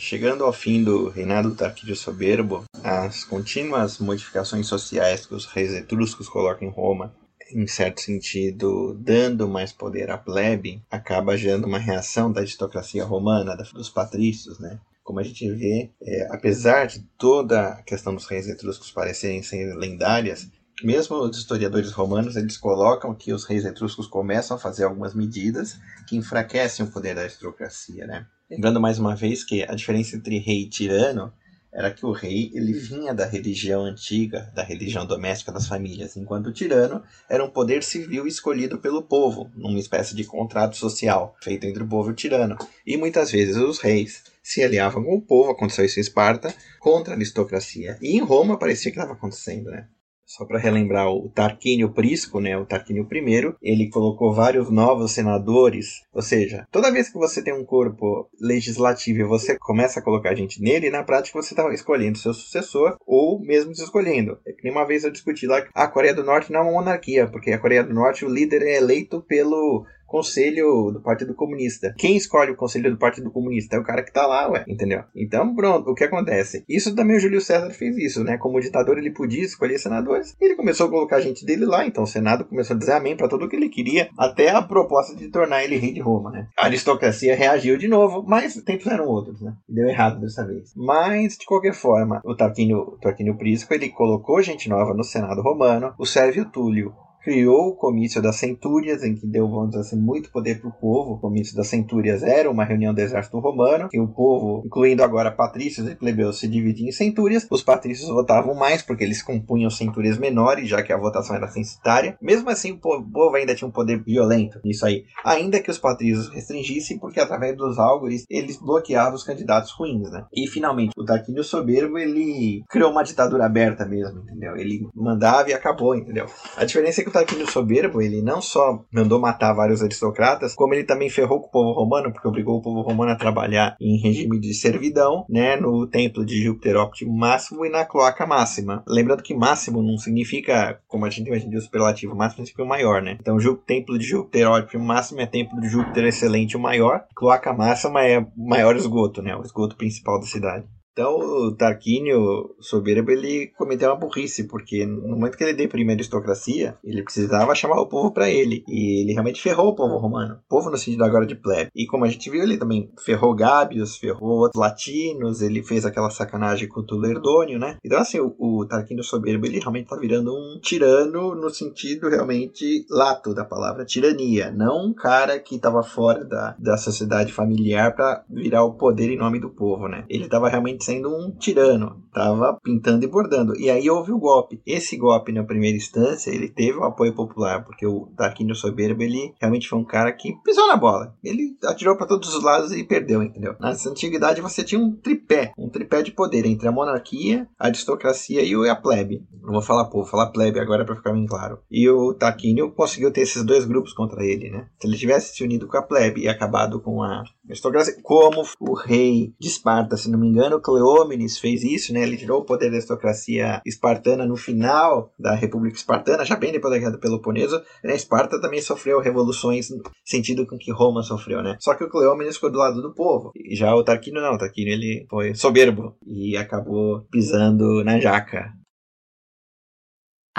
chegando ao fim do reinado do Tarquínio Soberbo, as contínuas modificações sociais que os reis etruscos colocam em Roma, em certo sentido, dando mais poder à plebe, acaba gerando uma reação da aristocracia romana, dos patrícios, né? Como a gente vê, é, apesar de toda a questão dos reis etruscos parecerem ser lendárias, mesmo os historiadores romanos eles colocam que os reis etruscos começam a fazer algumas medidas que enfraquecem o poder da aristocracia, né? Lembrando mais uma vez que a diferença entre rei e tirano era que o rei ele vinha da religião antiga, da religião doméstica das famílias, enquanto o tirano era um poder civil escolhido pelo povo, numa espécie de contrato social feito entre o povo e o tirano. E muitas vezes os reis se aliavam com o povo, aconteceu isso em Esparta, contra a aristocracia. E em Roma parecia que estava acontecendo, né? Só para relembrar o Tarquínio Prisco, né, o Tarquínio I, ele colocou vários novos senadores, ou seja, toda vez que você tem um corpo legislativo e você começa a colocar gente nele, na prática você está escolhendo seu sucessor ou mesmo se escolhendo. É que nem uma vez eu discuti lá, a Coreia do Norte não é uma monarquia, porque a Coreia do Norte o líder é eleito pelo conselho do Partido Comunista. Quem escolhe o conselho do Partido Comunista? É o cara que tá lá, ué, entendeu? Então, pronto, o que acontece? Isso também o Júlio César fez isso, né? Como ditador ele podia escolher senadores, ele começou a colocar gente dele lá, então o Senado começou a dizer amém para tudo o que ele queria, até a proposta de tornar ele rei de Roma, né? A aristocracia reagiu de novo, mas tempos eram outros, né? Deu errado dessa vez. Mas, de qualquer forma, o Tarquínio, Tarquínio Prisco, ele colocou gente nova no Senado romano, o Sérvio Túlio criou o Comício das Centúrias, em que deu, vamos dizer assim, muito poder para o povo. O Comício das Centúrias era uma reunião do exército romano, que o povo, incluindo agora patrícios e plebeus, se dividia em centúrias. Os patrícios votavam mais, porque eles compunham centúrias menores, já que a votação era censitária. Mesmo assim, o povo ainda tinha um poder violento nisso aí. Ainda que os patrícios restringissem, porque através dos álgores, eles bloqueavam os candidatos ruins, né? E, finalmente, o Tarquínio Soberbo, ele criou uma ditadura aberta mesmo, entendeu? Ele mandava e acabou, entendeu? A diferença é que o Tarquínio Soberbo, ele não só mandou matar vários aristocratas, como ele também ferrou com o povo romano, porque obrigou o povo romano a trabalhar em regime de servidão, né, no templo de Júpiter Óptimo Máximo e na cloaca máxima. Lembrando que máximo não significa, como a gente dia, o superlativo, máximo significa o maior, né? Então, o templo de Júpiter Óptimo Máximo é templo de Júpiter Excelente, o maior. Cloaca máxima é o maior esgoto, né? O esgoto principal da cidade. Então, o Tarquínio Soberbo, ele cometeu uma burrice, porque no momento que ele deprime a aristocracia, ele precisava chamar o povo para ele. E ele realmente ferrou o povo romano. O povo no sentido agora de plebe. E como a gente viu, ele também ferrou Gábios, ferrou latinos, ele fez aquela sacanagem com o Tulerdônio, né? Então, assim, o, o Tarquínio Soberbo, ele realmente tá virando um tirano no sentido realmente lato da palavra tirania. Não um cara que tava fora da, da sociedade familiar para virar o poder em nome do povo, né? Ele tava realmente sendo um tirano, estava pintando e bordando. E aí houve o golpe. Esse golpe, na primeira instância, ele teve o apoio popular, porque o Tarquínio Soberbo, ele realmente foi um cara que pisou na bola. Ele atirou para todos os lados e perdeu, entendeu? Na antiguidade você tinha um tripé, um tripé de poder entre a monarquia, a aristocracia e a plebe. Não vou falar povo, vou falar plebe agora para ficar bem claro. E o Tarquínio conseguiu ter esses dois grupos contra ele, né? Se ele tivesse se unido com a plebe e acabado com a aristocracia, como o rei de Esparta, se não me engano, Cleómenes fez isso, né? Ele tirou o poder da aristocracia espartana no final da República Espartana, já bem depois da Guerra do Peloponeso. Né? Esparta também sofreu revoluções no sentido com que Roma sofreu, né? Só que o Cleómenes ficou do lado do povo. E já o Tarquínio não, o Tarquínio ele foi soberbo e acabou pisando na jaca.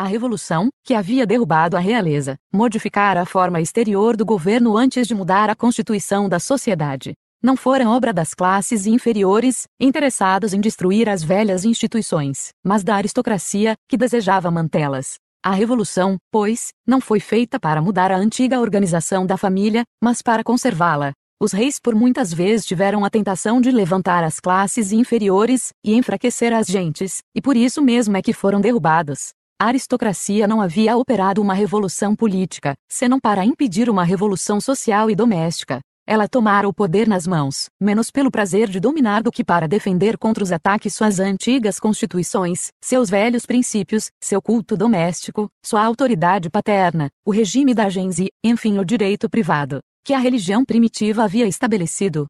A revolução, que havia derrubado a realeza, modificara a forma exterior do governo antes de mudar a constituição da sociedade não foram obra das classes inferiores, interessados em destruir as velhas instituições, mas da aristocracia, que desejava mantê-las. A revolução, pois, não foi feita para mudar a antiga organização da família, mas para conservá-la. Os reis por muitas vezes tiveram a tentação de levantar as classes inferiores e enfraquecer as gentes, e por isso mesmo é que foram derrubados. A aristocracia não havia operado uma revolução política, senão para impedir uma revolução social e doméstica. Ela tomara o poder nas mãos, menos pelo prazer de dominar do que para defender contra os ataques suas antigas constituições, seus velhos princípios, seu culto doméstico, sua autoridade paterna, o regime da gens e, enfim, o direito privado, que a religião primitiva havia estabelecido.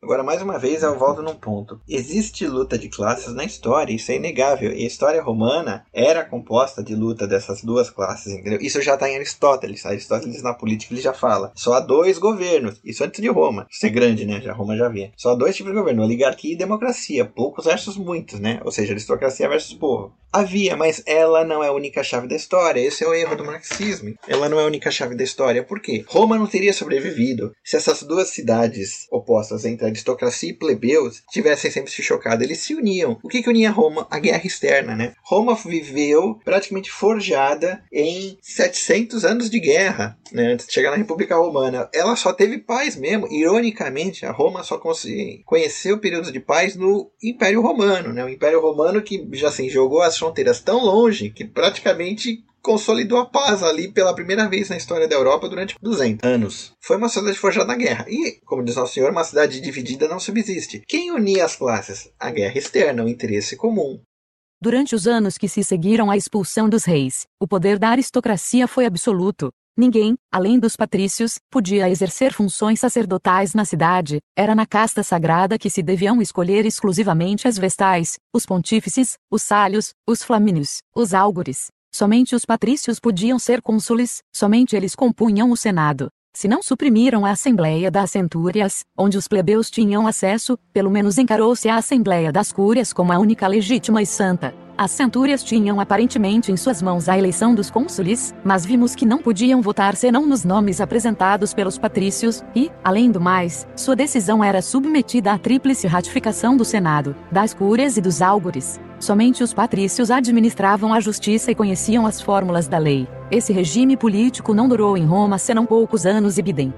Agora, mais uma vez, eu volto num ponto. Existe luta de classes na história, isso é inegável. E a história romana era composta de luta dessas duas classes, entendeu? Isso já está em Aristóteles. Aristóteles, na política, ele já fala. Só há dois governos. Isso antes de Roma. Isso é grande, né? Já Roma já havia. Só há dois tipos de governo: oligarquia e democracia. Poucos versus muitos, né? Ou seja, aristocracia versus povo. Havia, mas ela não é a única chave da história. Esse é o erro do marxismo. Ela não é a única chave da história. Por quê? Roma não teria sobrevivido se essas duas cidades opostas entre aristocracia e plebeus tivessem sempre se chocado. Eles se uniam. O que, que unia Roma? A guerra externa, né? Roma viveu praticamente forjada em 700 anos de guerra, né? Antes de chegar na República Romana. Ela só teve paz mesmo. Ironicamente, a Roma só conheceu períodos de paz no Império Romano, né? O Império Romano que já assim, jogou as fronteiras tão longe que praticamente consolidou a paz ali pela primeira vez na história da Europa durante 200 anos. Foi uma sociedade forjada na guerra. E, como diz Nosso Senhor, uma cidade dividida não subsiste. Quem unia as classes? A guerra externa, o interesse comum. Durante os anos que se seguiram à expulsão dos reis, o poder da aristocracia foi absoluto. Ninguém, além dos patrícios, podia exercer funções sacerdotais na cidade. Era na casta sagrada que se deviam escolher exclusivamente as vestais, os pontífices, os sálios, os flamínios, os álgures, Somente os patrícios podiam ser cônsules, somente eles compunham o Senado. Se não suprimiram a Assembleia das Centúrias, onde os plebeus tinham acesso, pelo menos encarou-se a Assembleia das Cúrias como a única legítima e santa. As centúrias tinham aparentemente em suas mãos a eleição dos cônsules, mas vimos que não podiam votar senão nos nomes apresentados pelos patrícios, e, além do mais, sua decisão era submetida à tríplice ratificação do Senado, das cúrias e dos álgures. Somente os patrícios administravam a justiça e conheciam as fórmulas da lei. Esse regime político não durou em Roma senão poucos anos e bidem.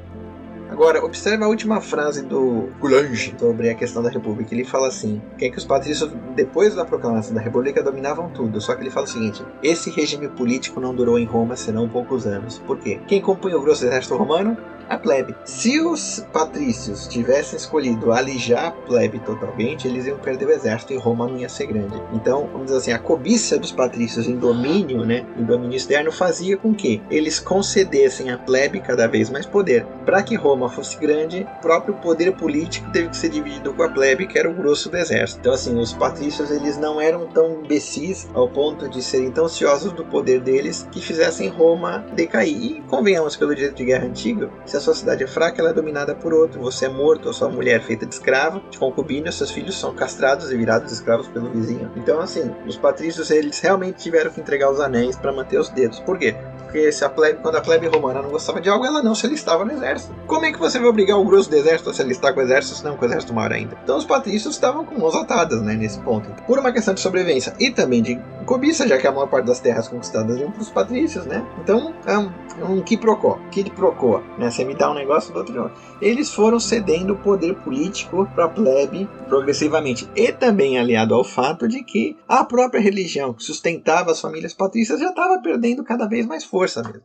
Agora, observe a última frase do Goulange sobre a questão da República. Ele fala assim: que é que os patrícios, depois da proclamação da República, dominavam tudo. Só que ele fala o seguinte: esse regime político não durou em Roma senão poucos anos. Por quê? Quem compunha o grosso exército romano? A plebe. Se os patrícios tivessem escolhido alijar a plebe totalmente, eles iam perder o exército e Roma não ia ser grande. Então, vamos dizer assim, a cobiça dos patrícios em domínio, né, em domínio externo, fazia com que eles concedessem à plebe cada vez mais poder. Para que Roma fosse grande, o próprio poder político teve que ser dividido com a plebe, que era o grosso do exército. Então, assim, os patrícios eles não eram tão imbecis ao ponto de serem tão ansiosos do poder deles que fizessem Roma decair. E convenhamos pelo direito de guerra antigo, se a sociedade é fraca, ela é dominada por outro. Você é morto, a sua mulher é feita de escrava, de concubina, seus filhos são castrados e virados escravos pelo vizinho. Então, assim, os patrícios eles realmente tiveram que entregar os anéis para manter os dedos. Por quê? Porque se a plebe, quando a plebe romana não gostava de algo, ela não se alistava no exército. Como é que você vai obrigar o grosso do exército a se alistar com o exército, se não com o exército maior ainda? Então os patrícios estavam com mãos atadas, né, nesse ponto. Por uma questão de sobrevivência e também de cobiça, já que a maior parte das terras conquistadas iam para os patrícios, né? Então é um, é um quiprocó, quid procó, né? Você me dá um negócio do outro não. Eles foram cedendo o poder político para a plebe progressivamente e também aliado ao fato de que a própria religião que sustentava as famílias patrícias já estava perdendo cada vez mais força mesmo.